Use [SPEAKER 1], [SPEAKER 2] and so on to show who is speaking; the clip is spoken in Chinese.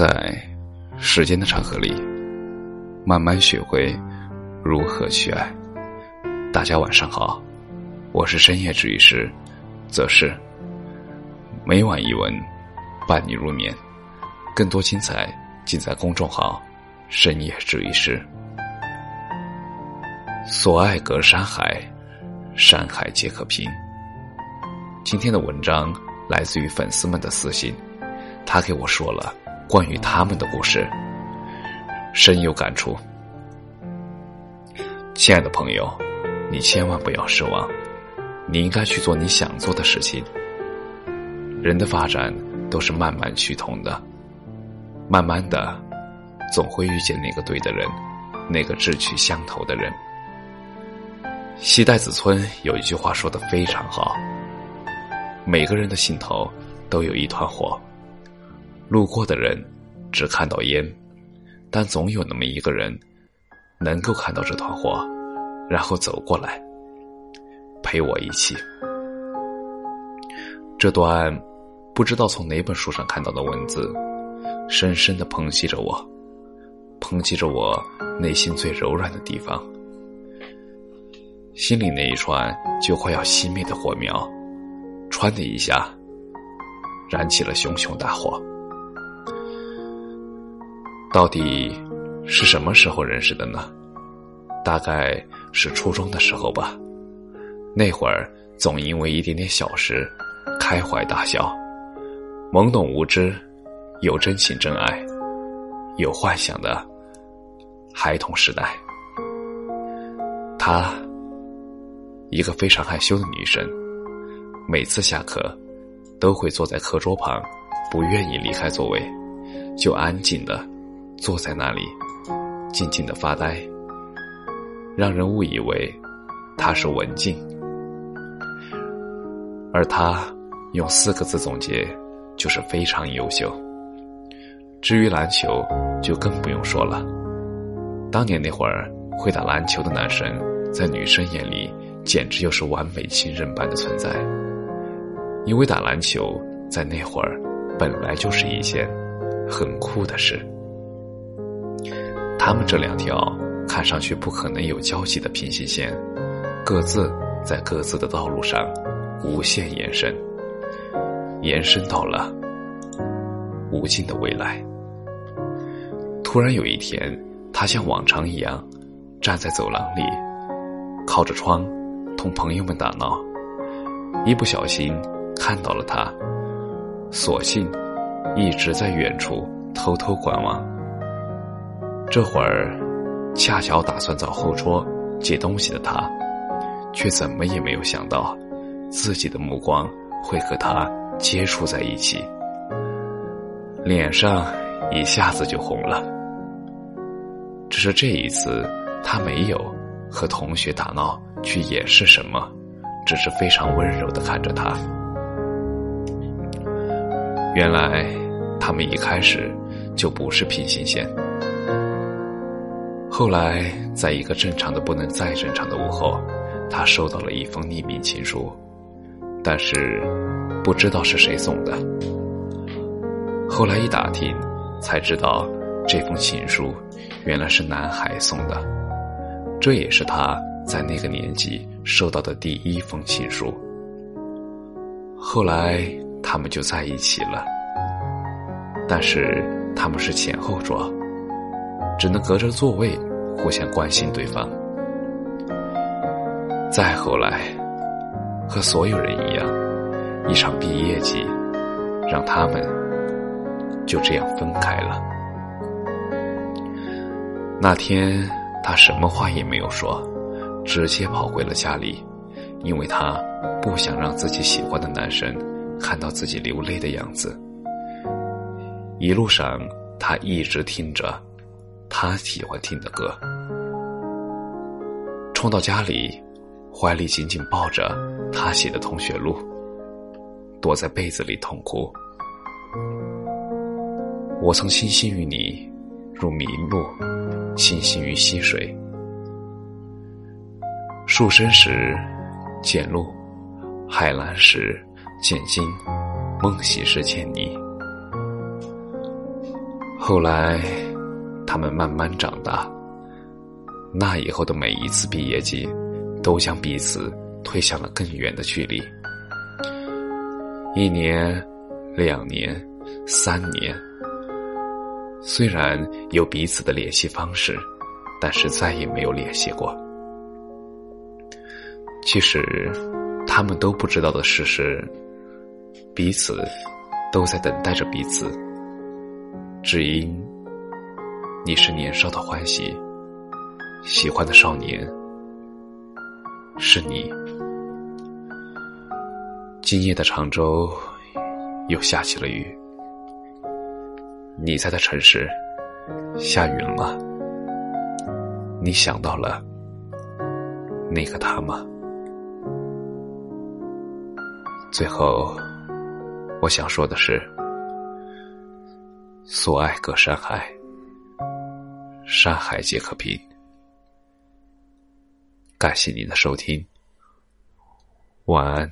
[SPEAKER 1] 在时间的长河里，慢慢学会如何去爱。大家晚上好，我是深夜治愈师，则是每晚一文伴你入眠。更多精彩尽在公众号“深夜治愈师”。所爱隔山海，山海皆可平。今天的文章来自于粉丝们的私信，他给我说了。关于他们的故事，深有感触。亲爱的朋友，你千万不要失望，你应该去做你想做的事情。人的发展都是慢慢趋同的，慢慢的，总会遇见那个对的人，那个志趣相投的人。西代子村有一句话说的非常好：每个人的心头都有一团火。路过的人只看到烟，但总有那么一个人能够看到这团火，然后走过来陪我一起。这段不知道从哪本书上看到的文字，深深的抨击着我，抨击着我内心最柔软的地方，心里那一串就快要熄灭的火苗，歘的一下燃起了熊熊大火。到底是什么时候认识的呢？大概是初中的时候吧。那会儿总因为一点点小事开怀大笑，懵懂无知，有真情真爱，有幻想的孩童时代。她，一个非常害羞的女生，每次下课都会坐在课桌旁，不愿意离开座位，就安静的。坐在那里，静静的发呆，让人误以为他是文静，而他用四个字总结，就是非常优秀。至于篮球，就更不用说了。当年那会儿会打篮球的男生，在女生眼里简直就是完美情人般的存在，因为打篮球在那会儿本来就是一件很酷的事。他们这两条看上去不可能有交集的平行线，各自在各自的道路上无限延伸，延伸到了无尽的未来。突然有一天，他像往常一样站在走廊里，靠着窗同朋友们打闹，一不小心看到了他，索性一直在远处偷偷观望。这会儿，恰巧打算找后桌借东西的他，却怎么也没有想到，自己的目光会和他接触在一起，脸上一下子就红了。只是这一次，他没有和同学打闹去掩饰什么，只是非常温柔的看着他。原来，他们一开始就不是平行线。后来，在一个正常的不能再正常的午后，他收到了一封匿名情书，但是不知道是谁送的。后来一打听，才知道这封情书原来是男孩送的，这也是他在那个年纪收到的第一封情书。后来他们就在一起了，但是他们是前后桌，只能隔着座位。互相关心对方。再后来，和所有人一样，一场毕业季让他们就这样分开了。那天，他什么话也没有说，直接跑回了家里，因为他不想让自己喜欢的男生看到自己流泪的样子。一路上，他一直听着。他喜欢听的歌，冲到家里，怀里紧紧抱着他写的同学录，躲在被子里痛哭。我曾倾心于你，如麋鹿倾心于溪水。树深时见鹿，海蓝时见鲸，梦醒时见你。后来，他们慢慢长大。那以后的每一次毕业季，都将彼此推向了更远的距离。一年、两年、三年，虽然有彼此的联系方式，但是再也没有联系过。其实，他们都不知道的事是，彼此都在等待着彼此，只因你是年少的欢喜。喜欢的少年是你。今夜的常州又下起了雨，你在的城市下雨了吗？你想到了那个他吗？最后，我想说的是：所爱隔山海，山海皆可平。感谢您的收听，晚安。